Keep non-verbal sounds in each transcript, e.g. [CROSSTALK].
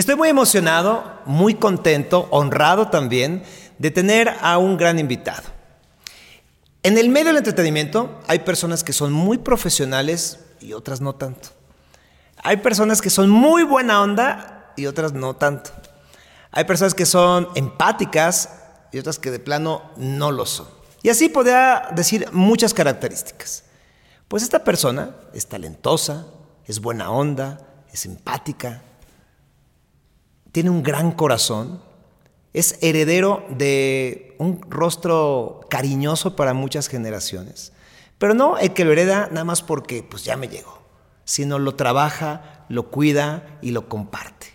Estoy muy emocionado, muy contento, honrado también de tener a un gran invitado. En el medio del entretenimiento hay personas que son muy profesionales y otras no tanto. Hay personas que son muy buena onda y otras no tanto. Hay personas que son empáticas y otras que de plano no lo son. Y así podría decir muchas características. Pues esta persona es talentosa, es buena onda, es empática, tiene un gran corazón, es heredero de un rostro cariñoso para muchas generaciones. Pero no el que lo hereda nada más porque pues ya me llegó, sino lo trabaja, lo cuida y lo comparte.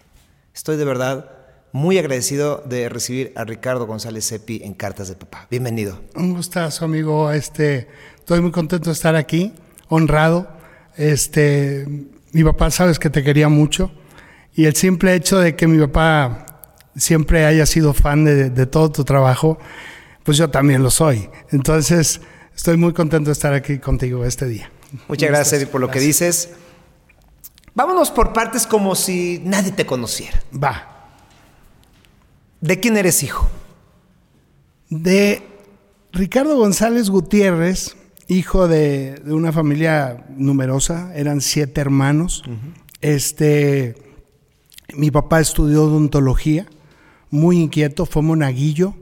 Estoy de verdad muy agradecido de recibir a Ricardo González Cepi en Cartas de Papá. Bienvenido. Un gustazo, amigo. Este, estoy muy contento de estar aquí, honrado. Este, mi papá sabes que te quería mucho y el simple hecho de que mi papá siempre haya sido fan de, todo tu trabajo, pues yo también lo soy. Entonces, estoy muy contento de estar aquí contigo este día. Muchas gracias, Eddie, por lo que dices. Vámonos por partes como si nadie te conociera. Va. ¿De quién eres hijo? De Ricardo González Gutiérrez, hijo de, una familia numerosa, eran siete hermanos. Este mi papá estudió odontología, muy inquieto, fue monaguillo,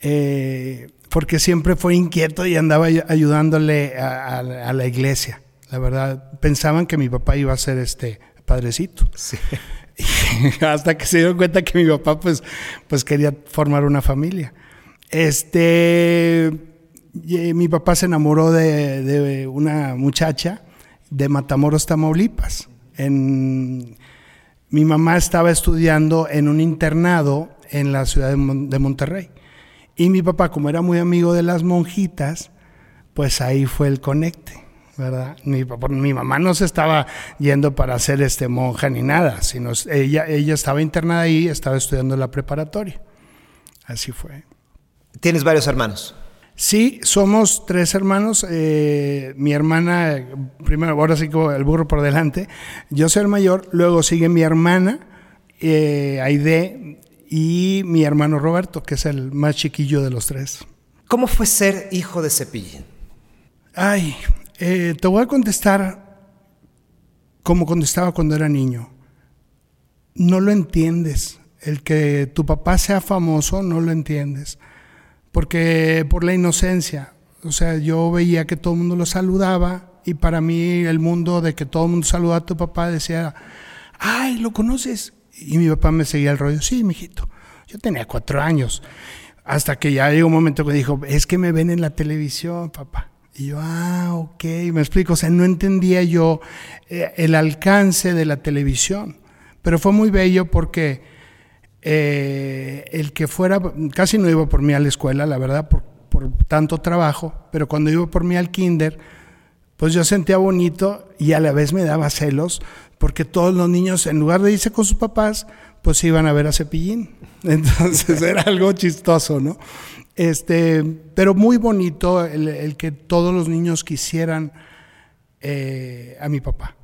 eh, porque siempre fue inquieto y andaba ayudándole a, la iglesia. La verdad, pensaban que mi papá iba a ser este padrecito. [LAUGHS] hasta que se dieron cuenta que mi papá pues, pues quería formar una familia. Este, mi papá se enamoró de, de una muchacha de Matamoros, Tamaulipas. En, mi mamá estaba estudiando en un internado en la ciudad de, Monterrey. Y mi papá, como era muy amigo de las monjitas, pues ahí fue el conecte, ¿verdad? Mi, mamá no se estaba yendo para hacer este monja ni nada, sino ella, ella estaba internada ahí, estaba estudiando la preparatoria. Así fue. ¿Tienes varios hermanos? Sí, somos tres hermanos. Eh, mi hermana, primero, ahora sí como el burro por delante. Yo soy el mayor, luego sigue mi hermana, eh, Aide, y mi hermano Roberto, que es el más chiquillo de los tres. ¿Cómo fue ser hijo de Cepillín? Ay, eh, te voy a contestar como contestaba cuando era niño. No lo entiendes. El que tu papá sea famoso, no lo entiendes porque por la inocencia, o sea, yo veía que todo el mundo lo saludaba y para mí el mundo de que todo el mundo saluda a tu papá decía, ay, ¿lo conoces? Y mi papá me seguía el rollo, sí, mijito. Yo tenía cuatro años, hasta que ya llegó un momento que dijo, es que me ven en la televisión, papá. Y yo, ah, ok, me explico, o sea, no entendía yo eh, el alcance de la televisión, pero fue muy bello porque eh, el que fuera, casi no iba por mí a la escuela, la verdad, por, tanto trabajo, pero cuando iba por mí al kinder, pues yo sentía bonito y a la vez me daba celos, porque todos los niños, en lugar de irse con sus papás, pues iban a ver a Cepillín. [LAUGHS] Entonces era algo chistoso, ¿no? Este, pero muy bonito el, que todos los niños quisieran eh, a mi papá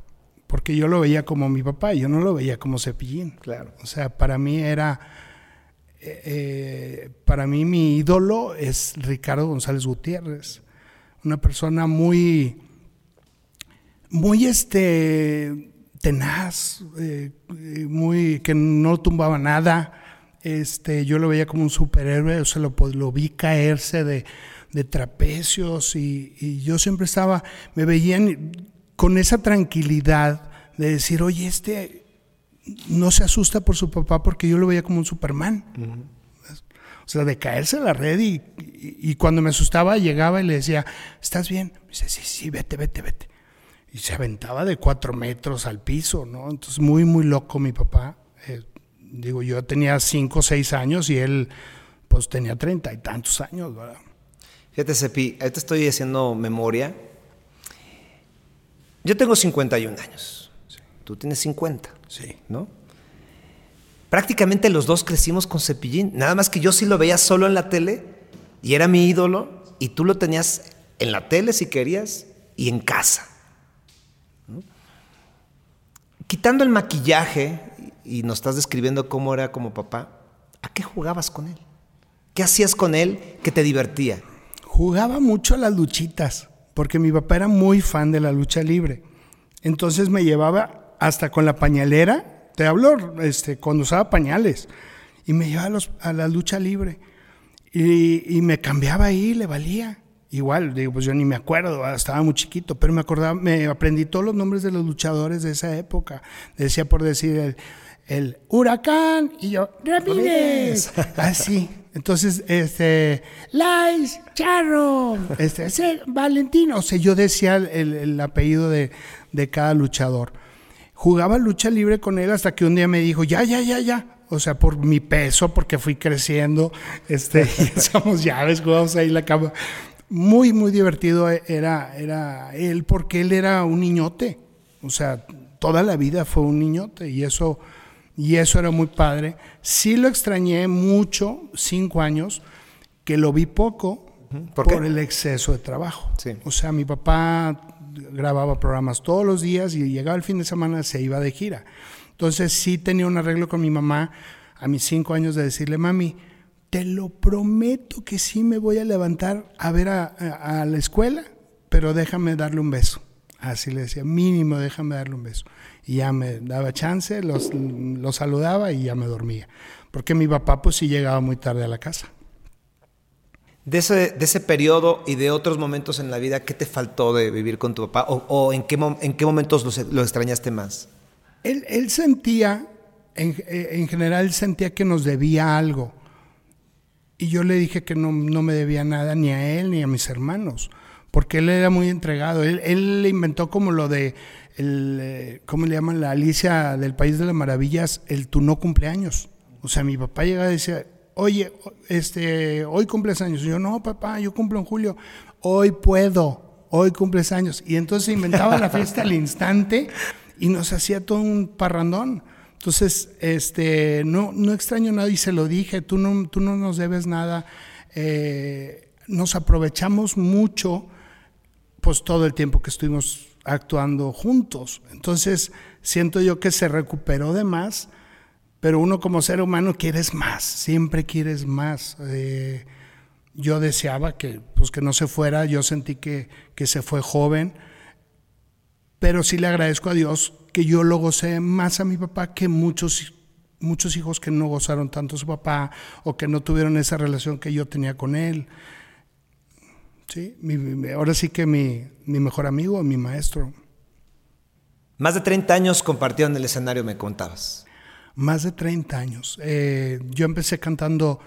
porque yo lo veía como mi papá, yo no lo veía como Cepillín. Claro. O sea, para mí era, eh, eh, para mí mi ídolo es Ricardo González Gutiérrez, una persona muy, muy este, tenaz, eh, muy, que no tumbaba nada. Este, yo lo veía como un superhéroe, o sea, lo, lo vi caerse de, de trapecios y, y, yo siempre estaba, me veían con esa tranquilidad de decir, oye, este no se asusta por su papá porque yo lo veía como un Superman. O sea, de caerse a la red y, cuando me asustaba llegaba y le decía, ¿estás bien? Me dice, sí, sí, vete, vete, vete. Y se aventaba de cuatro metros al piso, ¿no? Entonces, muy, muy loco mi papá. Eh, digo, yo tenía cinco o seis años y él, pues, tenía treinta y tantos años, ¿verdad? Fíjate, Sepi, ahorita estoy haciendo memoria yo tengo 51 años. Tú tienes 50. Sí. ¿No? Prácticamente los dos crecimos con Cepillín. Nada más que yo sí lo veía solo en la tele y era mi ídolo y tú lo tenías en la tele si querías y en casa. Quitando el maquillaje y nos estás describiendo cómo era como papá, ¿a qué jugabas con él? ¿Qué hacías con él que te divertía? Jugaba mucho a las luchitas, porque mi papá era muy fan de la lucha libre. Entonces me llevaba hasta con la pañalera, te hablo este, cuando usaba pañales, y me llevaba a, los, a la lucha libre. Y, y, me cambiaba ahí, le valía. Igual, digo, pues yo ni me acuerdo, estaba muy chiquito, pero me acordaba, me aprendí todos los nombres de los luchadores de esa época. Decía por decir el, el huracán y yo, rapidez. Así. Entonces, este, Lais, Charro, este, Valentino. O sea, yo decía el, el apellido de, de, cada luchador. Jugaba lucha libre con él hasta que un día me dijo, ya, ya, ya, ya. O sea, por mi peso, porque fui creciendo, este, [LAUGHS] echamos llaves, jugamos ahí la cama muy, muy divertido era, era él, porque él era un niñote. O sea, toda la vida fue un niñote y eso, y eso era muy padre. Sí lo extrañé mucho, cinco años, que lo vi poco ¿Por, el exceso de trabajo. O sea, mi papá grababa programas todos los días y llegaba el fin de semana, se iba de gira. Entonces sí tenía un arreglo con mi mamá a mis cinco años de decirle, mami, te lo prometo que sí me voy a levantar a ver a, la escuela, pero déjame darle un beso. Así le decía, mínimo déjame darle un beso. Y ya me daba chance, los, saludaba y ya me dormía. Porque mi papá pues sí llegaba muy tarde a la casa. De ese, de ese periodo y de otros momentos en la vida, ¿qué te faltó de vivir con tu papá? ¿O, en, qué, en qué momentos lo, extrañaste más? Él, él sentía, en, en general sentía que nos debía algo y yo le dije que no, me debía nada ni a él ni a mis hermanos, porque él era muy entregado. Él, él inventó como lo de, eh, ¿cómo le llaman? La Alicia del País de las Maravillas, el tu no cumpleaños. O sea, mi papá llegaba y decía, oye, este, hoy cumples años. Yo, no, papá, yo cumplo en julio. Hoy puedo, hoy cumples años. Y entonces inventaba la fiesta al instante y nos hacía todo un parrandón. Entonces, este, no, no extraño nada y se lo dije, tú no, tú no nos debes nada. Eh, nos aprovechamos mucho, pues todo el tiempo que estuvimos actuando juntos. Entonces, siento yo que se recuperó de más, pero uno como ser humano quieres más, siempre quieres más. Eh, yo deseaba que, pues, que no se fuera, yo sentí que, que se fue joven, pero sí le agradezco a Dios que yo lo gocé más a mi papá que muchos, muchos hijos que no gozaron tanto a su papá o que no tuvieron esa relación que yo tenía con él. Sí, ahora sí que mi, mi mejor amigo, mi maestro. Más de 30 años compartieron el escenario, me contabas. Más de 30 años. Eh, yo empecé cantando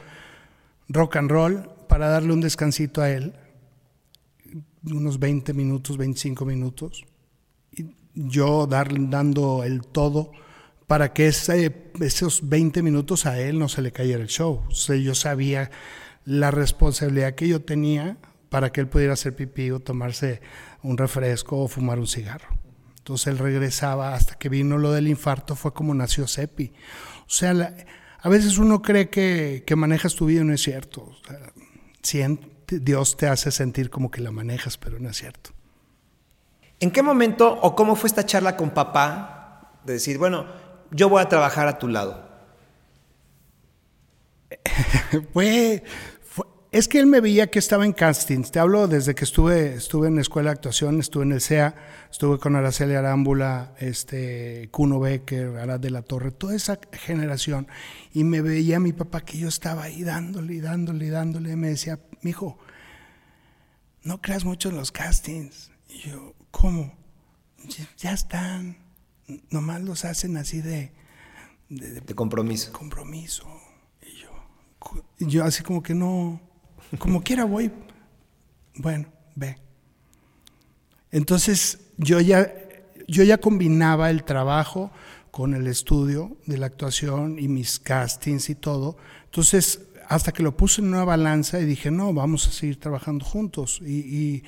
rock and roll para darle un descansito a él, unos 20 minutos, 25 minutos yo dar, dando el todo para que ese, esos 20 minutos a él no se le cayera el show. O sea, yo sabía la responsabilidad que yo tenía para que él pudiera hacer pipí o tomarse un refresco o fumar un cigarro. Entonces él regresaba hasta que vino lo del infarto, fue como nació Sepi. O sea, a veces uno cree que, que, manejas tu vida y no es cierto. O sea, Dios te hace sentir como que la manejas, pero no es cierto. ¿En qué momento o cómo fue esta charla con papá de decir, bueno, yo voy a trabajar a tu lado? [LAUGHS] fue, es que él me veía que estaba en castings. Te hablo desde que estuve, estuve en la escuela de actuación, estuve en el CEA, estuve con Araceli Arámbula, este, Kuno Becker, Arad de la Torre, toda esa generación. Y me veía mi papá que yo estaba ahí dándole y dándole y dándole. Y me decía, mijo, no creas mucho en los castings. Y yo, ¿Cómo? Ya están. Nomás los hacen así de... De, compromiso. compromiso. Y yo, yo así como que no... Como quiera voy. Bueno, ve. Entonces yo ya, yo ya combinaba el trabajo con el estudio de la actuación y mis castings y todo. Entonces, hasta que lo puse en una balanza y dije, no, vamos a seguir trabajando juntos. y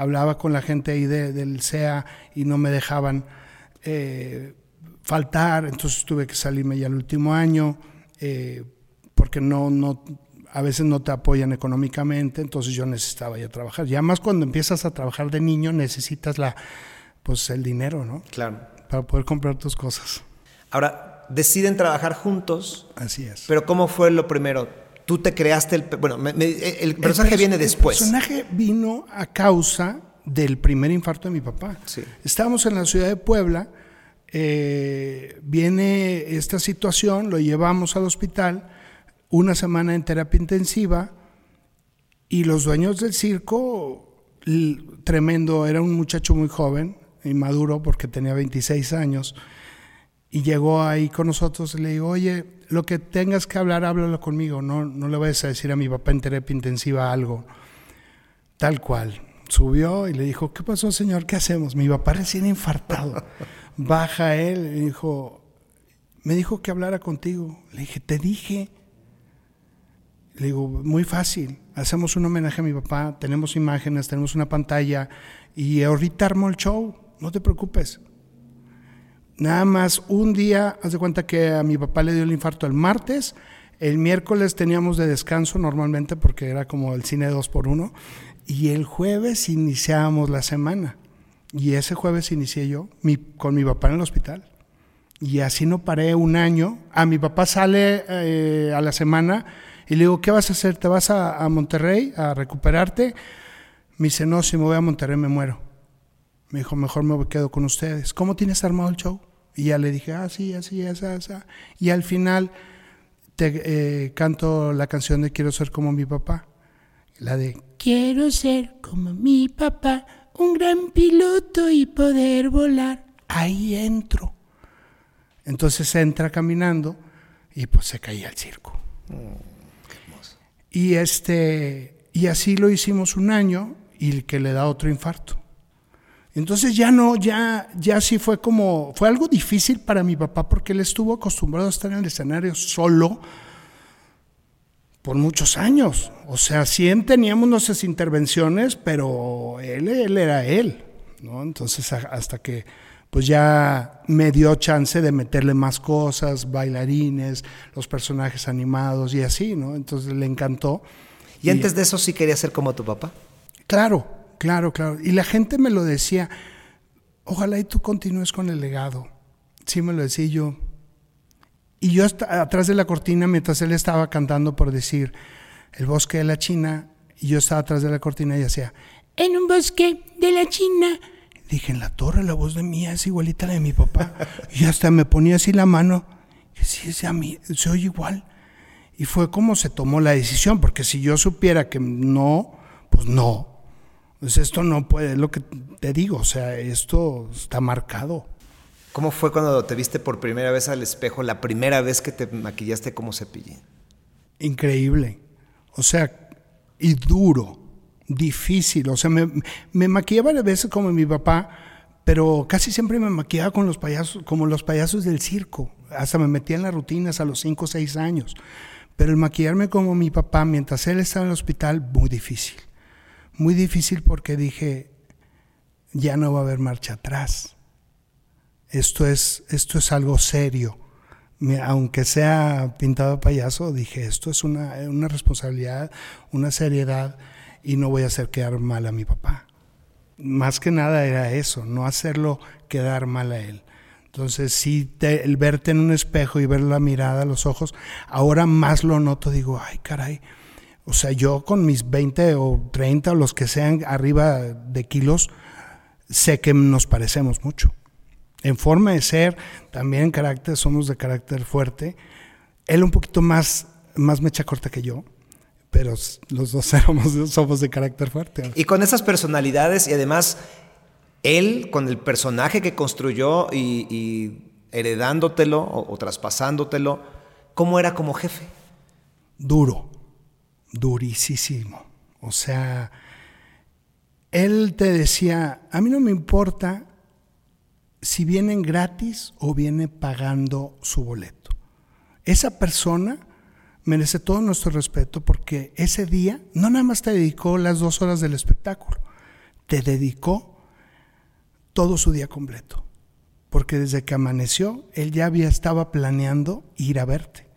hablaba con la gente ahí del CEA y no me dejaban eh, faltar, entonces tuve que salirme ya el último año, eh, porque no, no, a veces no te apoyan económicamente, entonces yo necesitaba ya trabajar. Ya más cuando empiezas a trabajar de niño necesitas la, pues el dinero, ¿no? Claro. Para poder comprar tus cosas. Ahora, deciden trabajar juntos. Así es. Pero ¿cómo fue lo primero? Tú te creaste el... Bueno, me- me- el personaje El viene después. El personaje vino a causa del primer infarto de mi papá. Sí. Estábamos en la ciudad de Puebla, eh, viene esta situación, lo llevamos al hospital, una semana en terapia intensiva y los dueños del circo, tremendo, era un muchacho muy joven, inmaduro porque tenía 26 años, y llegó ahí con nosotros y le digo, oye, lo que tengas que hablar, háblalo conmigo, no, no le vayas a decir a mi papá en terapia intensiva algo. Tal cual. Subió y le dijo, ¿qué pasó, señor? ¿Qué hacemos? Mi papá recién infartado. Baja él y dijo, me dijo que hablara contigo. Le dije, te dije. Le digo, muy fácil. Hacemos un homenaje a mi papá, tenemos imágenes, tenemos una pantalla y ahorita armo el show, no te preocupes. Nada más un día, haz de cuenta que a mi papá le dio el infarto el martes, el miércoles teníamos de descanso normalmente porque era como el cine dos por uno y el jueves iniciábamos la semana y ese jueves inicié yo mi- con mi papá en el hospital y así no paré un año. A mi papá sale eh, a la semana y le digo, ¿qué vas a hacer? ¿Te vas a, Monterrey a recuperarte? Me dice, no, si me voy a Monterrey me muero. Me dijo, mejor me quedo con ustedes. ¿Cómo tienes armado el show? Y ya le dije, ah, sí, así, así, así. Y al final te eh, canto la canción de Quiero ser como mi papá. La de Quiero ser como mi papá, un gran piloto y poder volar. Ahí entro. Entonces entra caminando y pues se caía el circo. Y este y así lo hicimos un año y que le da otro infarto. Entonces ya no, ya, ya sí fue como, fue algo difícil para mi papá porque él estuvo acostumbrado a estar en el escenario solo por muchos años. O sea, sí teníamos nuestras intervenciones, pero él, él era él, ¿no? Entonces hasta que pues ya me dio chance de meterle más cosas, bailarines, los personajes animados y así, ¿no? Entonces le encantó. Y antes de eso sí quería ser como tu papá. Claro, claro, claro. Y la gente me lo decía, ojalá y tú continúes con el legado. Sí me lo decía yo. Y yo hasta- atrás de la cortina, mientras él estaba cantando por decir el bosque de la China, y yo estaba atrás de la cortina y hacía, en un bosque de la China. Dije, en la torre la voz de mía es igualita a la de mi papá. [LAUGHS] y hasta me ponía así la mano, y sí, es a mí, se oye igual. Y fue como se tomó la decisión, porque si yo supiera que no, pues no. Pues esto no puede, es lo que te digo, o sea, esto está marcado. ¿Cómo fue cuando te viste por primera vez al espejo, la primera vez que te maquillaste como cepillín? Increíble. O sea, y duro, difícil. O sea, me, me maquillaba varias veces como mi papá, pero casi siempre me maquillaba con los payasos, como los payasos del circo. Hasta me metía en las rutinas a los 5 o 6 años. Pero el maquillarme como mi papá mientras él estaba en el hospital, muy difícil. Muy difícil porque dije, ya no va a haber marcha atrás. Esto es, esto es algo serio. Aunque sea pintado payaso, dije, esto es una, una responsabilidad, una seriedad y no voy a hacer quedar mal a mi papá. Más que nada era eso, no hacerlo quedar mal a él. Entonces, sí, el verte en un espejo y ver la mirada, los ojos, ahora más lo noto, digo, ay, caray. O sea, yo con mis 20 o 30 o los que sean arriba de kilos, sé que nos parecemos mucho. En forma de ser, también en carácter, somos de carácter fuerte. Él un poquito más, más mecha corta que yo, pero los dos [LAUGHS] somos, somos de carácter fuerte. Y con esas personalidades y además él con el personaje que construyó y, y heredándotelo o, o traspasándotelo, ¿cómo era como jefe? Duro, durísimo. O sea, él te decía, a mí no me importa si vienen gratis o viene pagando su boleto. Esa persona merece todo nuestro respeto porque ese día no nada más te dedicó las dos horas del espectáculo, te dedicó todo su día completo. Porque desde que amaneció, él ya había estaba planeando ir a verte.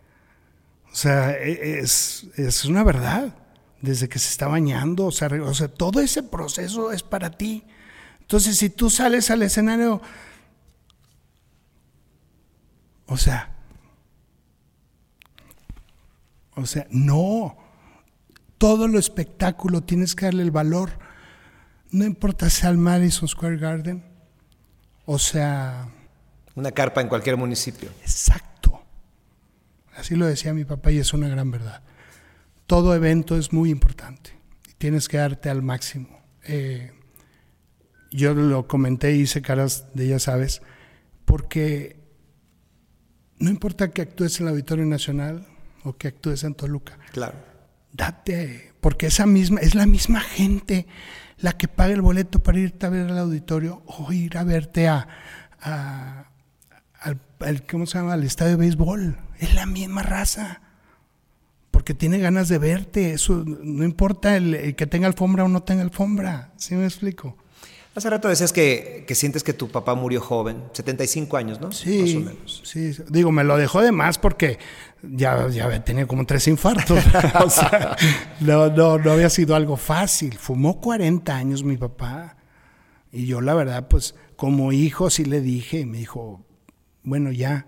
O sea, e- es, es una verdad. Desde que se está bañando, o sea, o sea, todo ese proceso es para ti. Entonces, si tú sales al escenario, o sea, O sea, no. Todo lo espectáculo tienes que darle el valor. No importa si al Madison Square Garden. O sea... Una carpa en cualquier municipio. Exacto. Así lo decía mi papá y es una gran verdad. Todo evento es muy importante. Tienes que darte al máximo. Eh, yo lo comenté y hice caras de ya sabes, porque no importa que actúes en el Auditorio Nacional o que actúes en Toluca. Claro. Date, porque esa misma, es la misma gente la que paga el boleto para irte a ver al auditorio o ir a verte a, al, ¿cómo se llama? al estadio de béisbol. Es la misma raza. Porque tiene ganas de verte. Eso no importa el que tenga alfombra o no tenga alfombra. ¿Sí me explico? Hace rato decías que, sientes que tu papá murió joven, 75 años, ¿no? Sí, más o menos. Sí, digo, me lo dejó de más porque ya, ya tenía como tres infartos. [LAUGHS] no, no, no había sido algo fácil. Fumó 40 años mi papá. Y yo, la verdad, pues como hijo sí le dije, y me dijo, bueno, ya,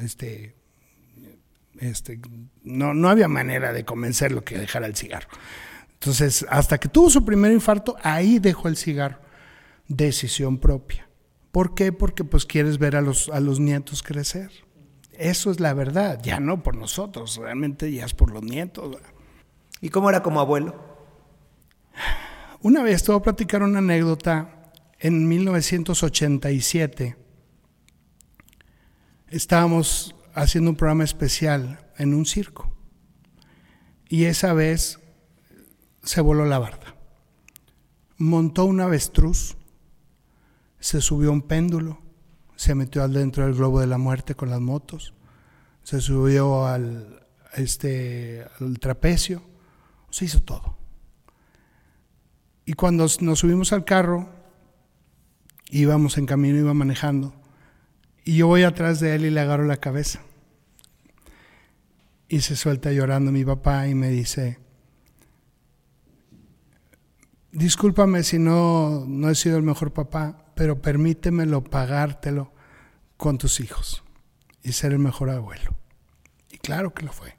este, este, no, no había manera de convencerlo que dejara el cigarro. Entonces, hasta que tuvo su primer infarto, ahí dejó el cigarro decisión propia. ¿Por qué? Porque pues quieres ver a los, a los nietos crecer. Eso es la verdad, ya no por nosotros, realmente ya es por los nietos. ¿Y cómo era como abuelo? Una vez te voy a platicar una anécdota. En 1987 estábamos haciendo un programa especial en un circo. Y esa vez se voló la barda. Montó un avestruz se subió un péndulo, se metió adentro del globo de la muerte con las motos, se subió al, este, al trapecio, se hizo todo. Y cuando nos subimos al carro, íbamos en camino, iba manejando, y yo voy atrás de él y le agarro la cabeza. Y se suelta llorando mi papá y me dice, discúlpame si no, no he sido el mejor papá, pero permítemelo pagártelo con tus hijos y ser el mejor abuelo. Y claro que lo fue.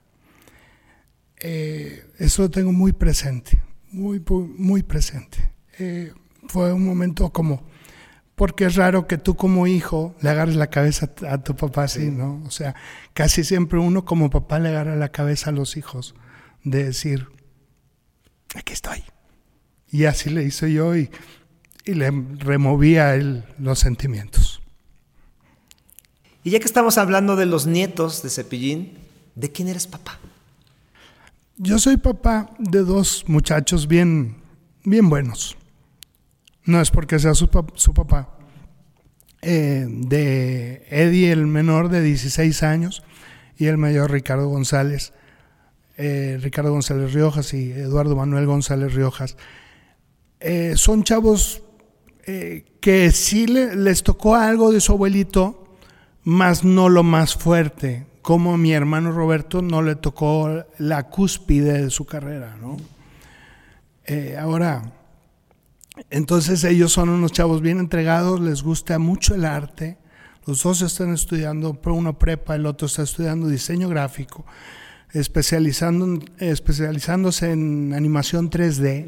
Eh, eso lo tengo muy presente, muy, muy presente. Eh, fue un momento como, porque es raro que tú como hijo le agarres la cabeza a tu papá así, ¿no? O sea, casi siempre uno como papá le agarra la cabeza a los hijos de decir, aquí estoy. Y así le hice yo y y le removía a él los sentimientos. Y ya que estamos hablando de los nietos de Cepillín, ¿de quién eres papá? Yo soy papá de dos muchachos bien, bien buenos. No es porque sea su, papá. Eh, de Eddie, el menor de 16 años, y el mayor Ricardo González. Eh, Ricardo González Riojas y Eduardo Manuel González Riojas. Eh, son chavos que sí les tocó algo de su abuelito, más no lo más fuerte, como mi hermano Roberto no le tocó la cúspide de su carrera, ¿no? Eh, ahora, entonces ellos son unos chavos bien entregados, les gusta mucho el arte, los dos están estudiando, uno prepa, el otro está estudiando diseño gráfico, especializando, especializándose en animación 3D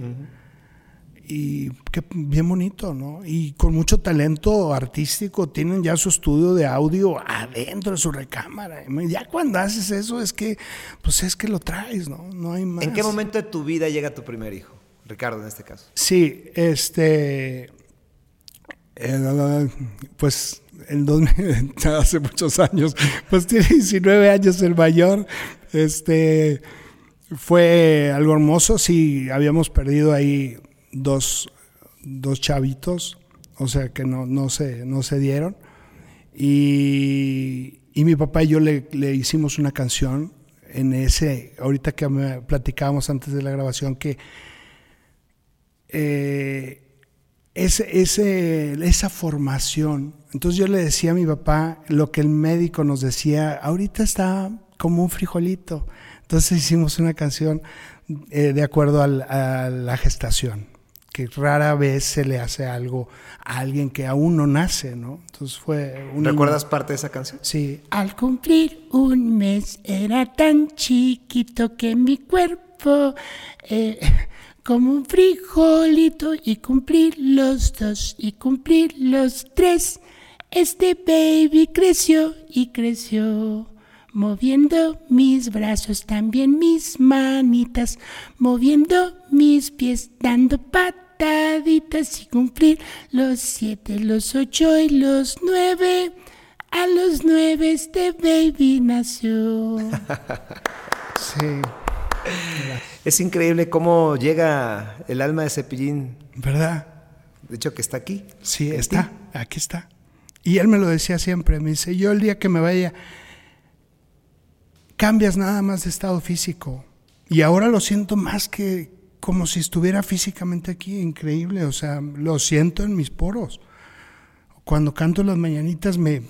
y qué bien bonito, ¿no? Y con mucho talento artístico, tienen ya su estudio de audio adentro de su recámara. Ya cuando haces eso es que, pues es que lo traes, ¿no? No hay más. ¿En qué momento de tu vida llega tu primer hijo? Ricardo, en este caso. Sí, este, eh, pues el 2000, [LAUGHS] hace muchos años, pues tiene 19 años el mayor, este, fue algo hermoso, sí, habíamos perdido ahí dos, dos chavitos, o sea que no, no, se, no se dieron. Y, y mi papá y yo le, le, hicimos una canción en ese, ahorita que me platicábamos antes de la grabación, que eh, ese, ese, esa formación, entonces yo le decía a mi papá lo que el médico nos decía, ahorita está como un frijolito. Entonces hicimos una canción eh, de acuerdo a la gestación que rara vez se le hace algo a alguien que aún no nace, ¿no? Entonces fue un ¿Recuerdas parte de esa canción? Sí. Al cumplir un mes era tan chiquito que mi cuerpo eh, [LAUGHS] como un frijolito y cumplir los dos y cumplir los tres. Este baby creció y creció moviendo mis brazos, también mis manitas, moviendo mis pies, dando pataditas y cumplir los siete, los ocho y los nueve. A los nueve este baby nació. [LAUGHS] sí. Es increíble cómo llega el alma de Cepillín. ¿Verdad? De hecho, que está aquí. Sí, está, aquí está. Y él me lo decía siempre, me dice, yo el día que me vaya, cambias nada más de estado físico. Y ahora lo siento más que como si estuviera físicamente aquí, increíble, o sea, lo siento en mis poros. Cuando canto las mañanitas me,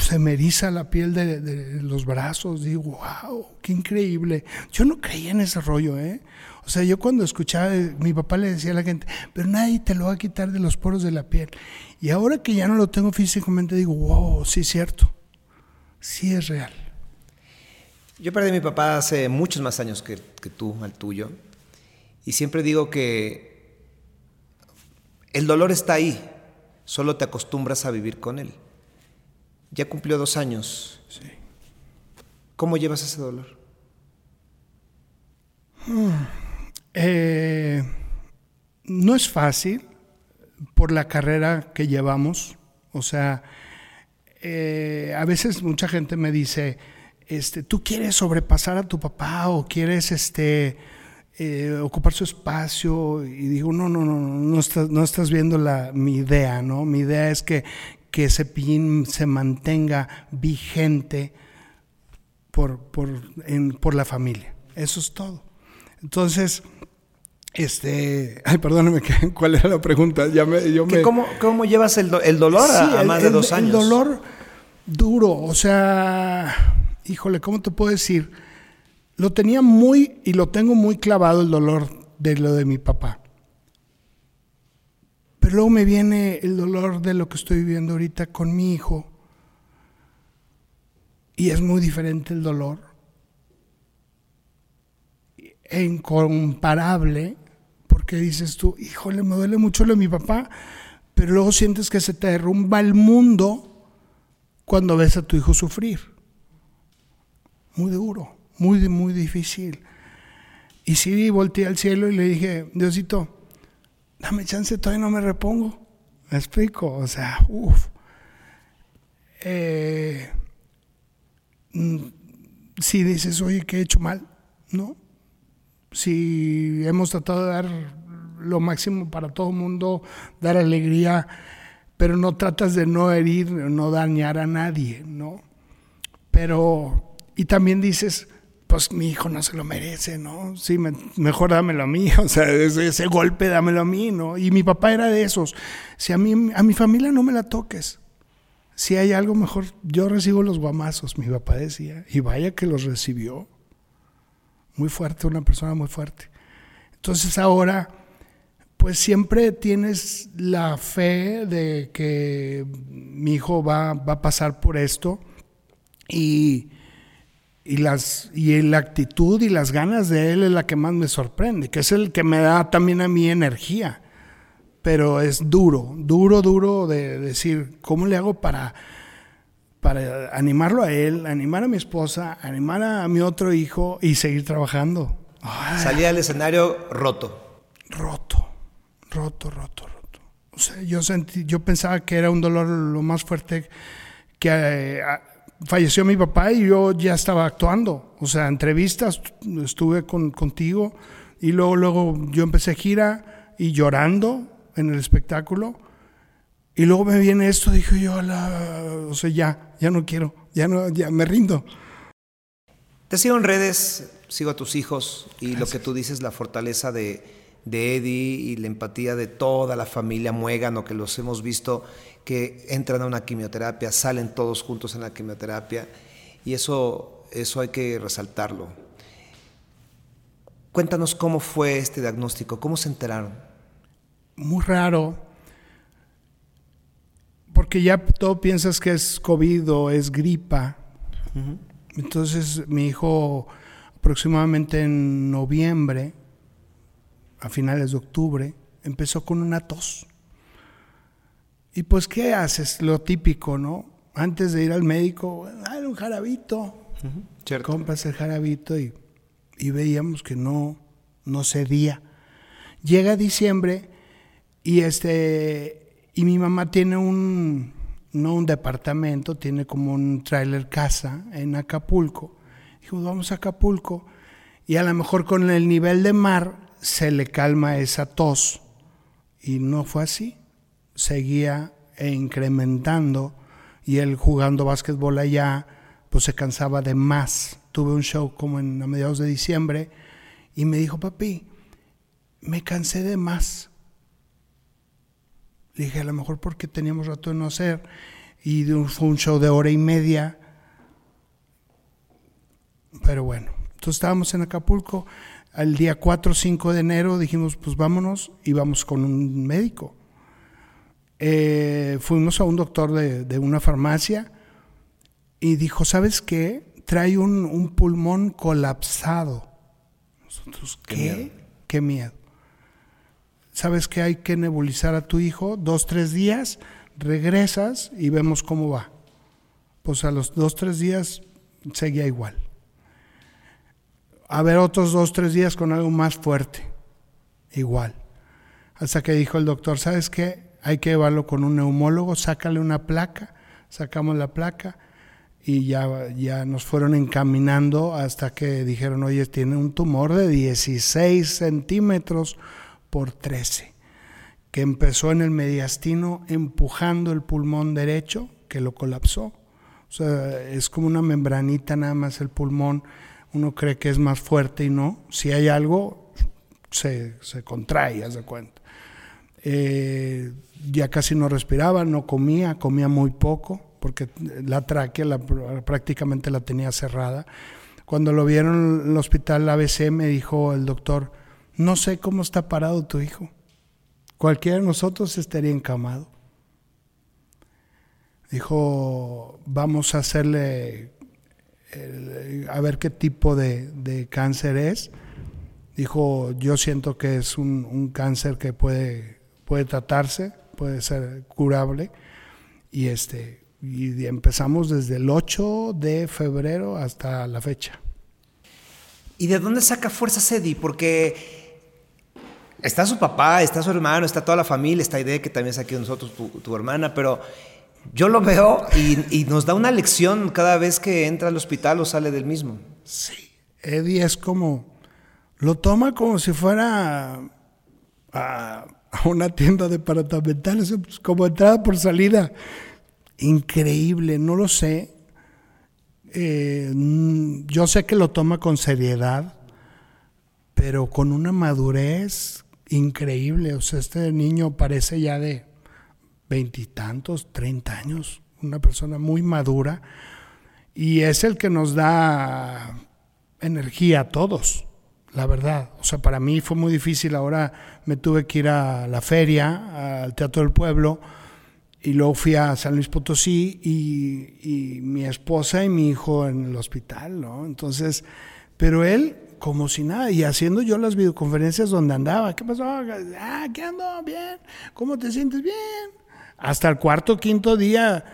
se me eriza la piel de, los brazos, digo, wow, qué increíble. Yo no creía en ese rollo, ¿eh? O sea, yo cuando escuchaba, mi papá le decía a la gente, pero nadie te lo va a quitar de los poros de la piel. Y ahora que ya no lo tengo físicamente, digo, wow, sí es cierto, sí es real. Yo perdí a mi papá hace muchos más años que tú, al tuyo, y siempre digo que el dolor está ahí, solo te acostumbras a vivir con él. Ya cumplió dos años. Sí. ¿Cómo llevas ese dolor? Hmm. Eh, no es fácil por la carrera que llevamos. O sea, eh, a veces mucha gente me dice, este, tú quieres sobrepasar a tu papá o quieres este, eh, ocupar su espacio. Y digo, no, no, no, no estás, no estás viendo la, mi idea, ¿no? Mi idea es que, que Cepillín se mantenga vigente por, por, por la familia. Eso es todo. Entonces, este, [LAUGHS] ay, perdóname, [LAUGHS] ¿cuál era la pregunta? Ya me, yo me... ¿Cómo, ¿Cómo, llevas el, el dolor a, más de dos años? El dolor duro, o sea, híjole, ¿cómo te puedo decir? Lo tenía muy y lo tengo muy clavado el dolor de lo de mi papá. Pero luego me viene el dolor de lo que estoy viviendo ahorita con mi hijo. Y es muy diferente el dolor. E incomparable, porque dices tú, híjole, me duele mucho lo de mi papá, pero luego sientes que se te derrumba el mundo cuando ves a tu hijo sufrir. Muy duro, muy, muy difícil. Y sí, volteé al cielo y le dije, Diosito, dame chance, todavía no me repongo. ¿Me explico? O sea, uff. Eh, mm, si dices, oye, que he hecho mal, ¿no? Si hemos tratado de dar lo máximo para todo el mundo, dar alegría, pero no tratas de no herir, no dañar a nadie, ¿no? Pero, y también dices, pues mi hijo no se lo merece, ¿no? Sí, mejor dámelo a mí, [LAUGHS] o sea, ese, golpe dámelo a mí, ¿no? Y mi papá era de esos. Si a mí, a mi familia no me la toques. Si hay algo mejor, yo recibo los guamazos, mi papá decía. Y vaya que los recibió. Muy fuerte, una persona muy fuerte. Entonces ahora, pues siempre tienes la fe de que mi hijo va, va a pasar por esto. Y y, las, y la actitud y las ganas de él es la que más me sorprende, que es el que me da también a mí energía. Pero es duro, duro, duro de decir, ¿cómo le hago para, para animarlo a él, animar a mi esposa, animar a mi otro hijo y seguir trabajando? Salía al escenario roto. Roto, roto, roto, roto. O sea, yo, sentí, yo pensaba que era un dolor lo más fuerte que... Eh, falleció mi papá y yo ya estaba actuando. O sea, entrevistas, estuve con, contigo y luego, luego yo empecé gira y llorando en el espectáculo. Y luego me viene esto, dije yo, la, o sea, ya, ya no quiero, ya no, ya me rindo. Te sigo en redes, sigo a tus hijos y lo que tú dices, la fortaleza de, de Eddie y la empatía de toda la familia Muégano que los hemos visto que entran a una quimioterapia, salen todos juntos en la quimioterapia y eso, eso hay que resaltarlo. Cuéntanos cómo fue este diagnóstico, cómo se enteraron. muy raro, porque ya todo piensas que es COVID o es gripa. Entonces mi hijo aproximadamente en noviembre, a finales de octubre, empezó con una tos. Y pues, ¿qué haces? Lo típico, ¿no? Antes de ir al médico, dale un jarabito. Compras el jarabito y, y, veíamos que no, no cedía. Llega diciembre y este y mi mamá tiene un no un departamento, tiene como un trailer casa en Acapulco. Dijimos, vamos a Acapulco y a lo mejor con el nivel de mar se le calma esa tos. Y no fue así. Seguía incrementando y él jugando básquetbol allá, pues se cansaba de más. Tuve un show como en a mediados de diciembre y me dijo, papi, me cansé de más. Le dije, a lo mejor porque teníamos rato de no hacer. Y fue un show de hora y media. Pero bueno, entonces estábamos en Acapulco. Al día 4 o 5 de enero dijimos, pues vámonos y vamos con un médico. Eh, fuimos a un doctor de, una farmacia y dijo, ¿sabes qué? Trae un, pulmón colapsado. Nosotros, ¿qué? Qué miedo sabes que hay que nebulizar a tu hijo dos, tres días, regresas y vemos cómo va. Pues a los dos, tres días seguía igual. A ver otros dos, tres días con algo más fuerte, igual. Hasta que dijo el doctor, ¿sabes qué? Hay que llevarlo con un neumólogo, sácale una placa, sacamos la placa y ya, ya nos fueron encaminando hasta que dijeron, oye, tiene un tumor de 16 centímetros por 13, que empezó en el mediastino empujando el pulmón derecho, que lo colapsó. O sea, es como una membranita nada más el pulmón. Uno cree que es más fuerte y no. Si hay algo, se, se contrae, haz de cuenta. Eh, ya casi no respiraba, no comía, comía muy poco, porque la tráquea prácticamente la tenía cerrada. Cuando lo vieron en el hospital ABC me dijo el doctor, no sé cómo está parado tu hijo. Cualquiera de nosotros estaría encamado. Dijo, vamos a hacerle, a ver qué tipo de, cáncer es. Dijo, yo siento que es un, cáncer que puede, puede tratarse, puede ser curable. Y, este, y empezamos desde el 8 de febrero hasta la fecha. ¿Y de dónde saca fuerza Eddie? Porque está su papá, está su hermano, está toda la familia, está idea que también es aquí nosotros, tu, hermana, pero yo lo veo y, nos da una lección cada vez que entra al hospital o sale del mismo. Sí, Eddie es como, lo toma como si fuera a, una tienda de departamental, como entrada por salida. Increíble, no lo sé. Eh, yo sé que lo toma con seriedad, pero con una madurez increíble. O sea, este niño parece ya de veintitantos, treinta años, una persona muy madura y es el que nos da energía a todos, la verdad. O sea, para mí fue muy difícil. Ahora me tuve que ir a la feria, al Teatro del Pueblo, y luego fui a San Luis Potosí y, y mi esposa y mi hijo en el hospital, ¿no? Entonces, pero él como si nada, y haciendo yo las videoconferencias donde andaba. ¿Qué pasó? Ah, ¿qué ando? Bien. ¿Cómo te sientes? Bien. Hasta el cuarto, quinto día,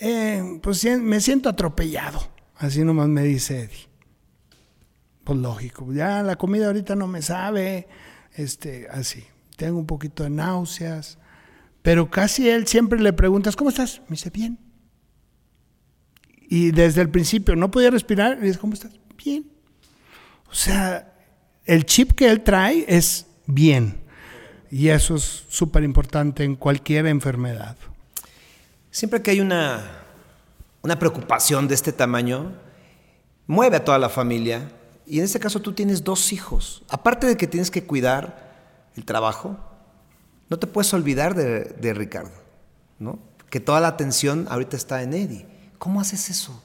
eh, pues me siento atropellado. Así nomás me dice Eddie. Pues lógico, ya la comida ahorita no me sabe, este, así. Tengo un poquito de náuseas, pero casi él siempre le preguntas, ¿cómo estás? Me dice, bien. Y desde el principio no podía respirar, y dice, ¿cómo estás? Bien. O sea, el chip que él trae es bien. Y eso es súper importante en cualquier enfermedad. Siempre que hay una, una preocupación de este tamaño, mueve a toda la familia. Y en este caso tú tienes dos hijos. Aparte de que tienes que cuidar el trabajo, no te puedes olvidar de, de Ricardo, ¿no? Que toda la atención ahorita está en Eddie. ¿Cómo haces eso?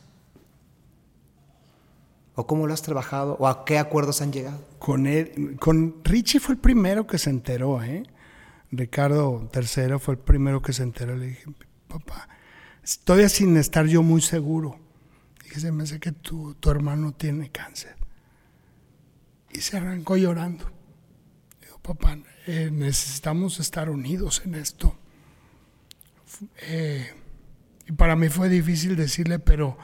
¿O cómo lo has trabajado? ¿O a qué acuerdos han llegado? Con, con Richie fue el primero que se enteró, ¿eh? Ricardo III fue el primero que se enteró. Le dije, papá, todavía sin estar yo muy seguro. Dije, se me hace que tu, tu hermano tiene cáncer. Y se arrancó llorando. Digo, papá, eh, necesitamos estar unidos en esto. Eh, y para mí fue difícil decirle, pero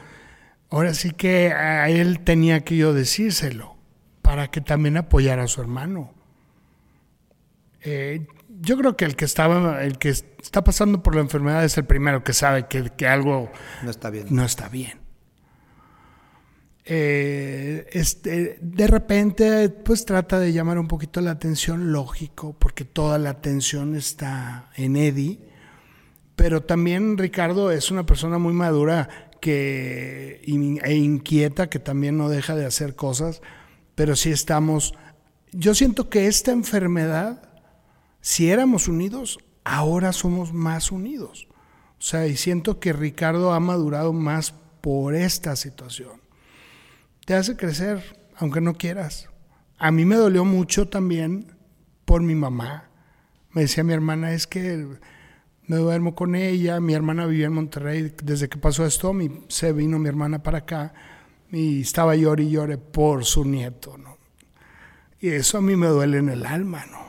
ahora sí que a él tenía que yo decírselo para que también apoyara a su hermano. Eh, yo creo que el que estaba, el que está pasando por la enfermedad es el primero que sabe que, que algo no está bien. No está bien. Eh, este, de repente, pues trata de llamar un poquito la atención, lógico, porque toda la atención está en Eddie. Pero también Ricardo es una persona muy madura que, e inquieta, que también no deja de hacer cosas, pero sí estamos. Yo siento que esta enfermedad si éramos unidos, ahora somos más unidos. O sea, y siento que Ricardo ha madurado más por esta situación. Te hace crecer, aunque no quieras. A mí me dolió mucho también por mi mamá. Me decía mi hermana, es que me duermo con ella. Mi hermana vivía en Monterrey. Desde que pasó esto, mi, se vino mi hermana para acá y estaba llore y llore por su nieto. ¿no? Y eso a mí me duele en el alma, ¿no?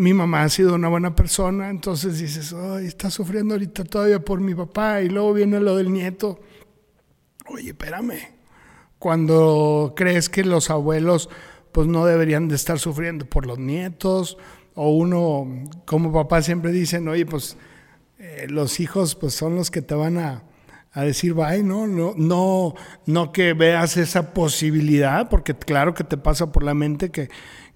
mi mamá ha sido una buena persona, entonces dices, está sufriendo ahorita todavía por mi papá, y luego viene lo del nieto. Oye, espérame, cuando crees que los abuelos pues no deberían de estar sufriendo por los nietos, o uno, como papá siempre dicen, oye, pues eh, los hijos pues son los que te van a, a decir bye, ¿no? No, no, no que veas esa posibilidad, porque claro que te pasa por la mente que,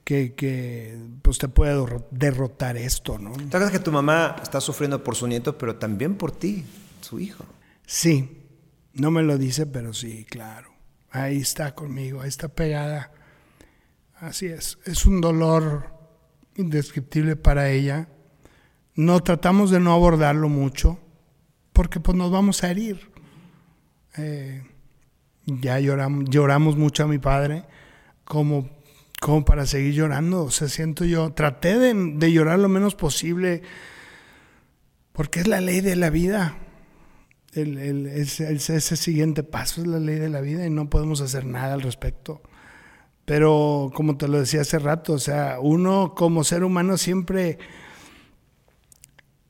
que, pues te puede derrotar esto, ¿no? ¿Te acuerdas que tu mamá está sufriendo por su nieto, pero también por ti, su hijo? Sí, no me lo dice, pero sí, claro. Ahí está conmigo, ahí está pegada. Así es, es un dolor indescriptible para ella. No tratamos de no abordarlo mucho, porque pues nos vamos a herir. Eh, ya lloramos, mucho a mi padre, como como para seguir llorando. O sea, siento yo, traté de, llorar lo menos posible, porque es la ley de la vida. El, ese, siguiente paso es la ley de la vida y no podemos hacer nada al respecto. Pero como te lo decía hace rato, o sea, uno como ser humano siempre,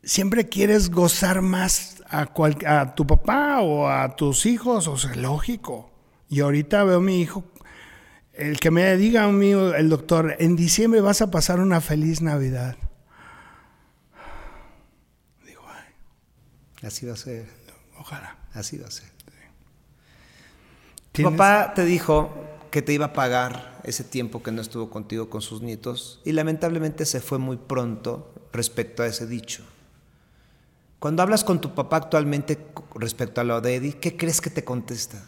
siempre quieres gozar más a, a tu papá o a tus hijos, o sea, lógico. Y ahorita veo a mi hijo el que me diga a mí el doctor, en diciembre vas a pasar una feliz Navidad. Digo, ay. Así va a ser. Ojalá. Así va a ser. Tu papá te dijo que te iba a pagar ese tiempo que no estuvo contigo con sus nietos y lamentablemente se fue muy pronto respecto a ese dicho. Cuando hablas con tu papá actualmente respecto a lo de Eddie, ¿qué crees que te contesta?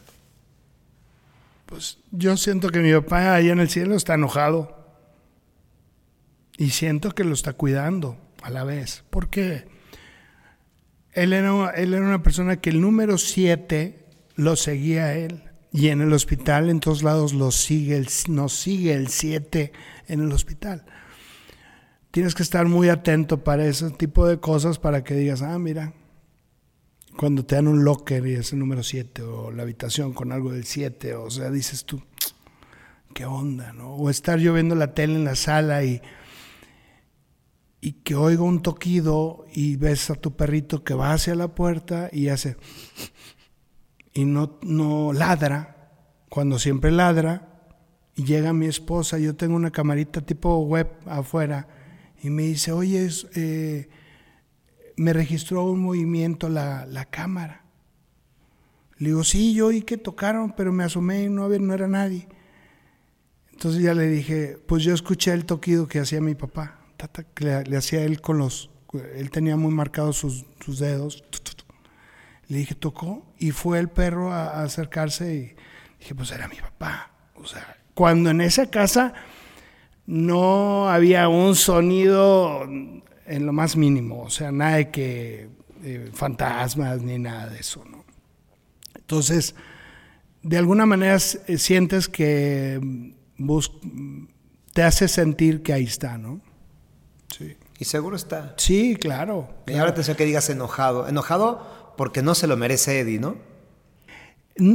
Pues yo siento que mi papá allá en el cielo está enojado. Y siento que lo está cuidando a la vez. Porque él era, él era una persona que el número 7 lo seguía a él. Y en el hospital, en todos lados, lo sigue el, nos sigue el 7 en el hospital. Tienes que estar muy atento para ese tipo de cosas para que digas, ah, mira, cuando te dan un locker y es el número 7 o la habitación con algo del 7, o sea, dices tú, qué onda, ¿no? O estar yo viendo la tele en la sala y, y que oigo un toquido y ves a tu perrito que va hacia la puerta y hace y no, no ladra, cuando siempre ladra, y llega mi esposa, yo tengo una camarita tipo web afuera, y me dice, oye, eh, me registró un movimiento la, la cámara. Le digo, sí, yo oí que tocaron, pero me asomé y no, no era nadie. Entonces ya le dije, pues yo escuché el toquido que hacía mi papá, que le, hacía él con los, él tenía muy marcados sus, sus dedos. Le dije, tocó, y fue el perro a, a, acercarse y dije, pues era mi papá. O sea, cuando en esa casa no había un sonido en lo más mínimo, o sea, nada de que eh, fantasmas ni nada de eso, ¿no? Entonces, de alguna manera eh, sientes que mm, te hace sentir que ahí está, ¿no? Sí. Y seguro está. Sí, claro. Me llama la atención que digas enojado. Enojado porque no se lo merece Eddie, ¿no?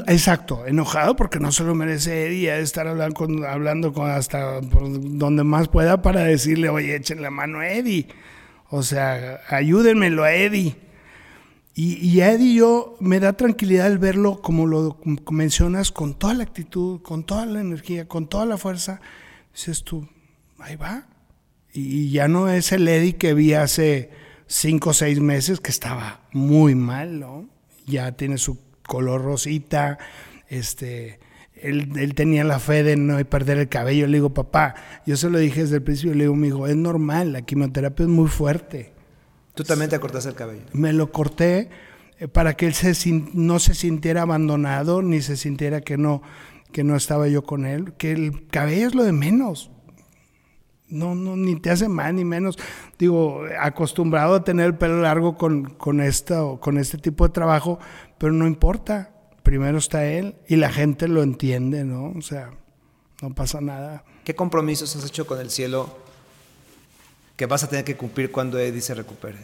Exacto, enojado porque no se lo merece Eddie, estar hablando con, hablando hasta donde más pueda para decirle, oye, echen la mano a Eddie. O sea, ayúdenmelo a Eddie. Y, y a Eddie yo me da tranquilidad el verlo como lo mencionas, con toda la actitud, con toda la energía, con toda la fuerza. Dices tú, ahí va. Y, ya no es el Eddie que vi hace cinco o seis meses que estaba muy mal, ¿no? Ya tiene su color rosita, este, él, tenía la fe de no perder el cabello. Le digo, papá, yo se lo dije desde el principio, le digo, mi hijo, es normal, la quimioterapia es muy fuerte. ¿Tú también te cortaste el cabello? Me lo corté eh, para que él se, no se sintiera abandonado, ni se sintiera que no, que no estaba yo con él, que el cabello es lo de menos. No, no, ni te hace más ni menos. Digo, acostumbrado a tener el pelo largo con, con, esto, con este tipo de trabajo, pero no importa. Primero está él y la gente lo entiende, ¿no? O sea, no pasa nada. ¿Qué compromisos has hecho con el cielo que vas a tener que cumplir cuando Eddie se recupere?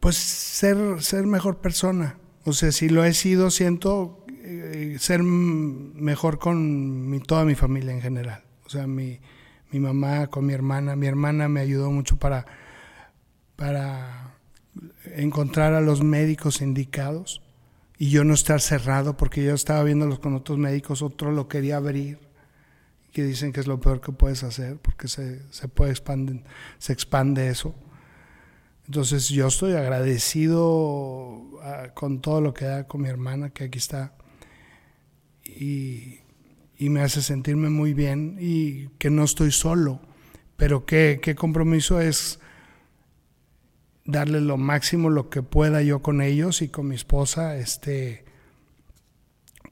Pues ser, ser mejor persona. O sea, si lo he sido, siento eh, ser mejor con mi, toda mi familia en general. Sea, mi, mi mamá con mi hermana. Mi hermana me ayudó mucho para, para encontrar a los médicos indicados y yo no estar cerrado porque yo estaba viéndolos con otros médicos, otro lo quería abrir, que dicen que es lo peor que puedes hacer porque se, se puede expandir, se expande eso. Entonces yo estoy agradecido ah, con todo lo que da con mi hermana que aquí está y, y me hace sentirme muy bien y que no estoy solo, pero qué, qué compromiso es darle lo máximo lo que pueda yo con ellos y con mi esposa, este,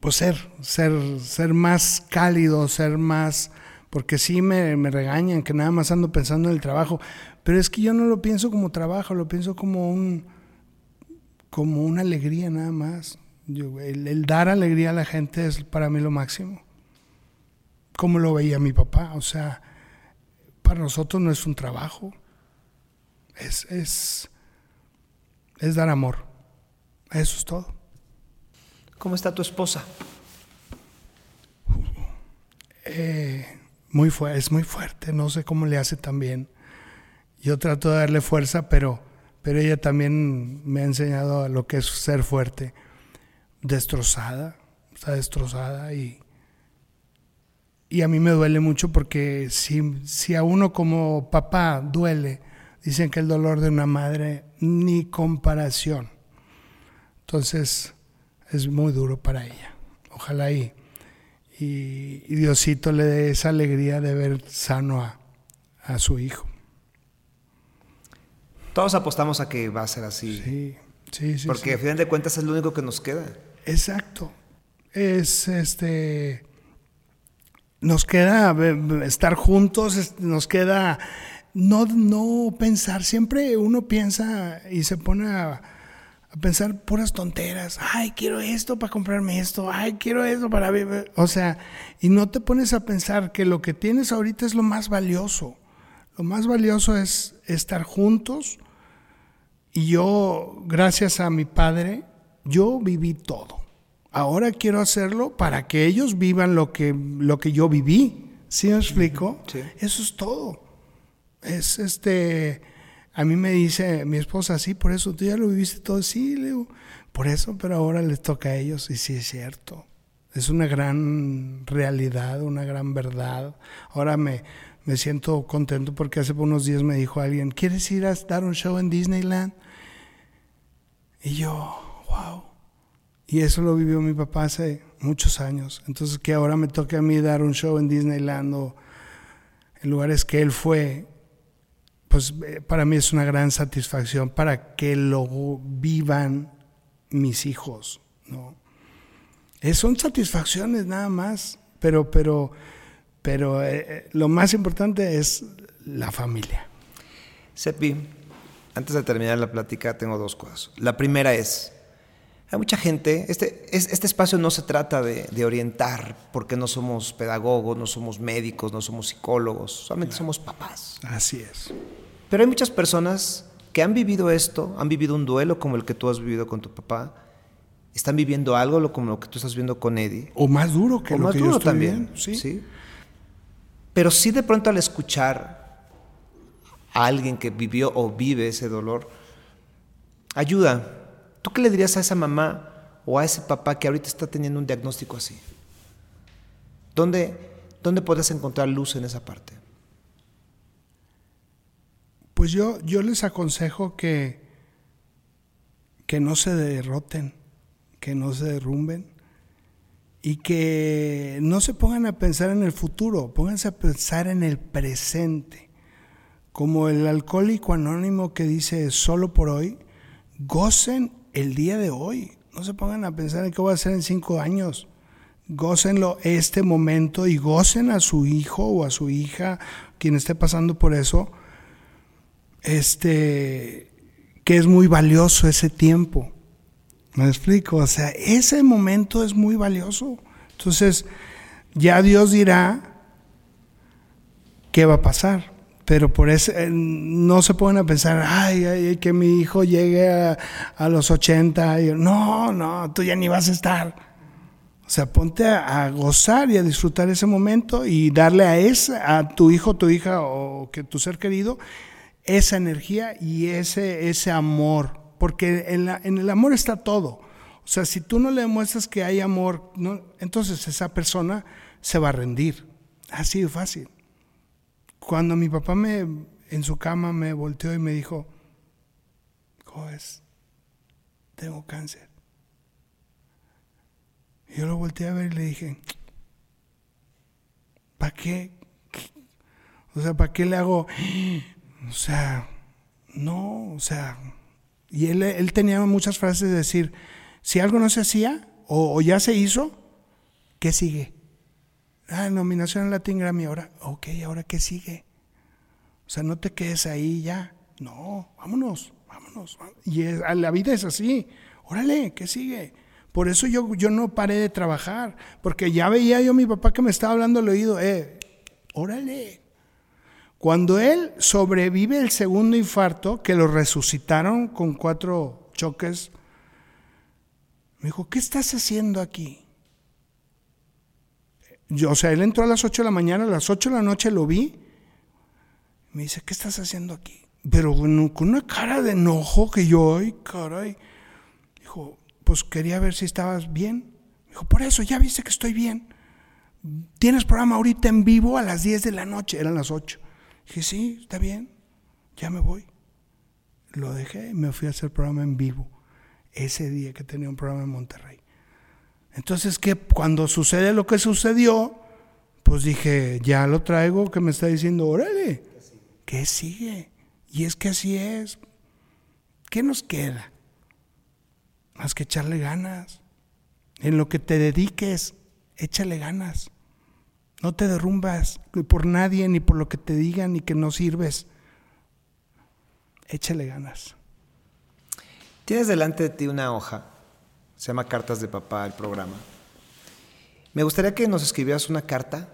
pues ser, ser, ser más cálido, ser más, porque sí me, me, regañan que nada más ando pensando en el trabajo, pero es que yo no lo pienso como trabajo, lo pienso como un, como una alegría nada más. el, el dar alegría a la gente es para mí lo máximo como lo veía mi papá. O sea, para nosotros no es un trabajo, es, es, es dar amor. Eso es todo. ¿Cómo está tu esposa? Eh, muy es muy fuerte, no sé cómo le hace también. Yo trato de darle fuerza, pero, pero ella también me ha enseñado a lo que es ser fuerte. Destrozada, está destrozada y, y a mí me duele mucho porque si, si a uno como papá duele, dicen que el dolor de una madre ni comparación. Entonces es muy duro para ella. Ojalá y, y, Diosito le dé esa alegría de ver sano a, a, su hijo. Todos apostamos a que va a ser así. Sí, sí, sí. Porque a final de cuentas es lo único que nos queda. Exacto. Es este nos queda estar juntos, nos queda no, no pensar, siempre uno piensa y se pone a, pensar puras tonteras, ay, quiero esto para comprarme esto, ay, quiero esto para vivir, o sea, y no te pones a pensar que lo que tienes ahorita es lo más valioso, lo más valioso es estar juntos. Y yo, gracias a mi padre, yo viví todo. Ahora quiero hacerlo para que ellos vivan lo que, lo que yo viví. ¿Sí me explico? Eso es todo. Es este. A mí me dice mi esposa, sí, por eso tú ya lo viviste todo. Sí, le digo, por eso, pero ahora les toca a ellos. Y sí, es cierto. Es una gran realidad, una gran verdad. Ahora me, me siento contento porque hace unos días me dijo alguien, ¿quieres ir a dar un show en Disneyland? Y yo, wow y eso lo vivió mi papá hace muchos años. Entonces que ahora me toque a mí dar un show en Disneyland o en lugares que él fue, pues eh, para mí es una gran satisfacción para que lo vivan mis hijos, ¿no? Eh, son satisfacciones nada más, pero, pero, pero eh, lo más importante es la familia. Sepi, antes de terminar la plática tengo dos cosas. La primera es, Hay mucha gente, este, este espacio no se trata de, de, orientar, porque no somos pedagogos, no somos médicos, no somos psicólogos, solamente somos papás. Así es. Pero hay muchas personas que han vivido esto, han vivido un duelo como el que tú has vivido con tu papá, están viviendo algo como lo que tú estás viendo con Eddie. O más duro que o lo más que duro yo estoy también. viviendo, ¿sí? ¿sí? Pero sí de pronto al escuchar a alguien que vivió o vive ese dolor, ayuda. ¿Tú qué le dirías a esa mamá o a ese papá que ahorita está teniendo un diagnóstico así? ¿Dónde, dónde puedes encontrar luz en esa parte? Pues yo, yo les aconsejo que, que no se derroten, que no se derrumben y que no se pongan a pensar en el futuro, pónganse a pensar en el presente. Como el alcohólico anónimo que dice solo por hoy, gocen el día de hoy. No se pongan a pensar en qué voy a hacer en cinco años. Gócenlo este momento y gocen a su hijo o a su hija, quien esté pasando por eso, este, que es muy valioso ese tiempo. ¿Me explico? O sea, ese momento es muy valioso. Entonces, ya Dios dirá qué va a pasar. Pero por eso no se pueden a pensar, ay, que mi hijo llegue a, los 80. Y, no, no, tú ya ni vas a estar. O sea, ponte a, gozar y a disfrutar ese momento y darle a, ese, a tu hijo, tu hija o que tu ser querido esa energía y ese, ese amor. Porque en, la, en el amor está todo. O sea, si tú no le demuestras que hay amor, no, entonces esa persona se va a rendir. Así de fácil. Cuando mi papá me en su cama me volteó y me dijo, Joes, tengo cáncer. Yo lo volteé a ver y le dije, ¿para qué? O sea, ¿para qué le hago? O sea, no, o sea, y él, él tenía muchas frases de decir, si algo no se hacía o ya se hizo, ¿qué sigue? Ah, nominación al Latin Grammy, ahora, ok, ahora qué sigue. O sea, no te quedes ahí ya. No, vámonos, vámonos. Y es, la vida es así. Órale, ¿qué sigue? Por eso yo, yo no paré de trabajar, porque ya veía yo a mi papá que me estaba hablando al oído, eh, órale. Cuando él sobrevive el segundo infarto, que lo resucitaron con cuatro choques, me dijo, ¿qué estás haciendo aquí? Yo, o sea, él entró a las 8 de la mañana, a las 8 de la noche lo vi. Me dice, ¿qué estás haciendo aquí? Pero con, una cara de enojo que yo, ay, caray. Dijo, pues quería ver si estabas bien. Dijo, por eso, ya viste que estoy bien. Tienes programa ahorita en vivo a las 10 de la noche, eran las 8. Dije, sí, está bien, ya me voy. Lo dejé y me fui a hacer programa en vivo ese día que tenía un programa en Monterrey. Entonces, que cuando sucede lo que sucedió, pues dije, ya lo traigo, que me está diciendo, órale, ¿qué sigue? Y es que así es. ¿Qué nos queda? Más que echarle ganas. En lo que te dediques, échale ganas. No te derrumbas por nadie, ni por lo que te digan, ni que no sirves. Échale ganas. Tienes delante de ti una hoja se llama Cartas de Papá el programa. Me gustaría que nos escribieras una carta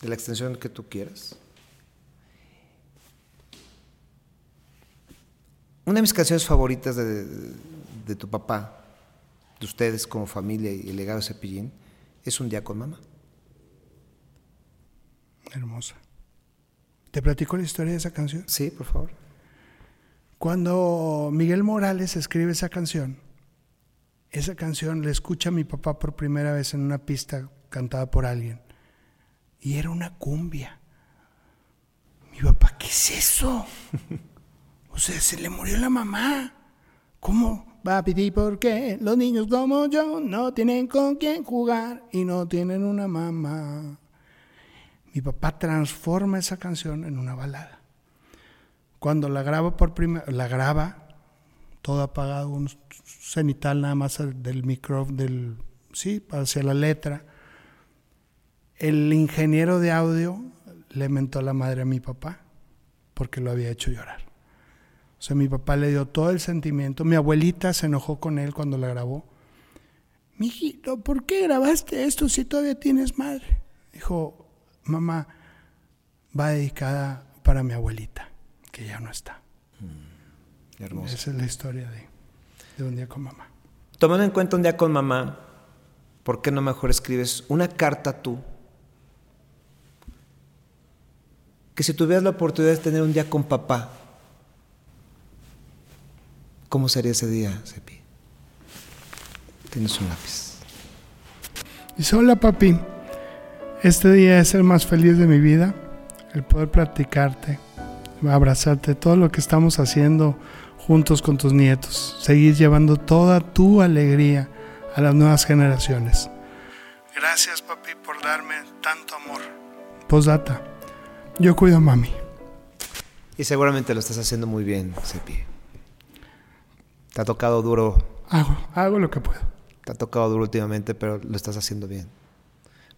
de la extensión que tú quieras. Una de mis canciones favoritas de, de, de, tu papá, de ustedes como familia y el legado de Cepillín, es Un día con mamá. Hermosa. ¿Te platico la historia de esa canción? Sí, por favor. Cuando Miguel Morales escribe esa canción, esa canción la escucha mi papá por primera vez en una pista cantada por alguien. Y era una cumbia. Mi papá, ¿qué es eso? [LAUGHS] o sea, se le murió la mamá. ¿Cómo? Pedir por qué los niños como yo no tienen con quién jugar y no tienen una mamá. Mi papá transforma esa canción en una balada. Cuando la graba por primera la graba todo apagado, un cenital nada más del micrófono, del, sí, hacia la letra. El ingeniero de audio le mentó a la madre a mi papá porque lo había hecho llorar. O sea, mi papá le dio todo el sentimiento. Mi abuelita se enojó con él cuando la grabó mijito, ¿por qué grabaste esto si todavía tienes madre? Dijo, mamá, va dedicada para mi abuelita, que ya no está. Hermoso. Esa es la historia de, de un día con mamá. Tomando en cuenta un día con mamá, ¿por qué no mejor escribes una carta tú? Que si tuvieras la oportunidad de tener un día con papá, ¿cómo sería ese día, Sepi? Tienes un lápiz. Dice, hola papi, este día es el más feliz de mi vida, el poder platicarte, abrazarte, todo lo que estamos haciendo juntos con tus nietos, seguir llevando toda tu alegría a las nuevas generaciones. Gracias papi por darme tanto amor. Posdata, yo cuido a mami. Y seguramente lo estás haciendo muy bien, Sepi. Te ha tocado duro. Hago, hago lo que puedo. Te ha tocado duro últimamente, pero lo estás haciendo bien.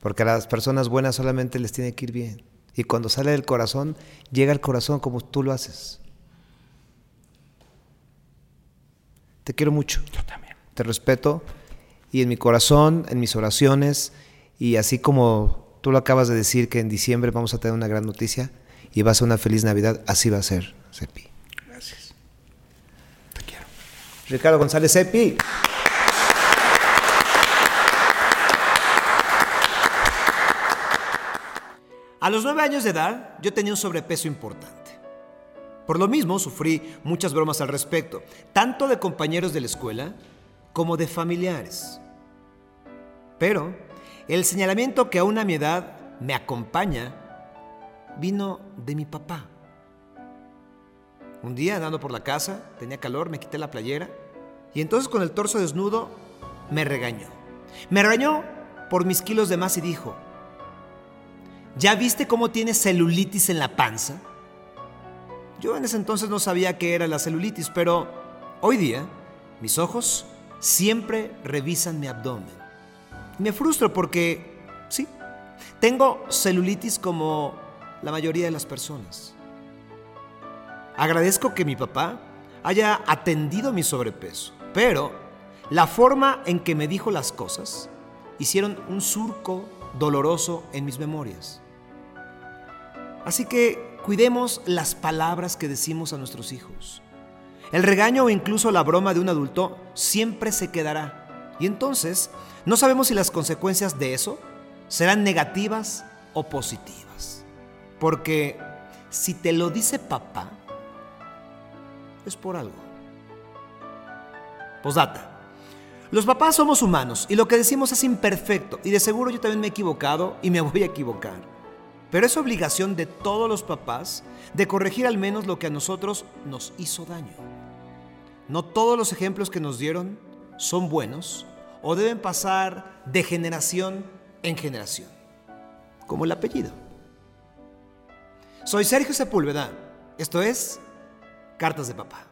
Porque a las personas buenas solamente les tiene que ir bien. Y cuando sale del corazón, llega al corazón como tú lo haces. Te quiero mucho. Yo también. Te respeto. Y en mi corazón, en mis oraciones, y así como tú lo acabas de decir que en diciembre vamos a tener una gran noticia y va a ser una feliz Navidad, así va a ser, Sepi. Gracias. Te quiero. Ricardo González Sepi. A los nueve años de edad, yo tenía un sobrepeso importante. Por lo mismo, sufrí muchas bromas al respecto, tanto de compañeros de la escuela como de familiares. Pero el señalamiento que aún a mi edad me acompaña vino de mi papá. Un día andando por la casa, tenía calor, me quité la playera y entonces con el torso desnudo me regañó. Me regañó por mis kilos de más y dijo, ¿ya viste cómo tienes celulitis en la panza? Yo en ese entonces no sabía qué era la celulitis, pero hoy día mis ojos siempre revisan mi abdomen. Me frustro porque, sí, tengo celulitis como la mayoría de las personas. Agradezco que mi papá haya atendido mi sobrepeso, pero la forma en que me dijo las cosas hicieron un surco doloroso en mis memorias. Así que cuidemos las palabras que decimos a nuestros hijos. El regaño o incluso la broma de un adulto siempre se quedará. Y entonces no sabemos si las consecuencias de eso serán negativas o positivas. Porque si te lo dice papá, es por algo. Posdata. Los papás somos humanos y lo que decimos es imperfecto y de seguro yo también me he equivocado y me voy a equivocar. Pero es obligación de todos los papás de corregir al menos lo que a nosotros nos hizo daño. No todos los ejemplos que nos dieron son buenos o deben pasar de generación en generación, como el apellido. Soy Sergio Sepúlveda. Esto es Cartas de Papá.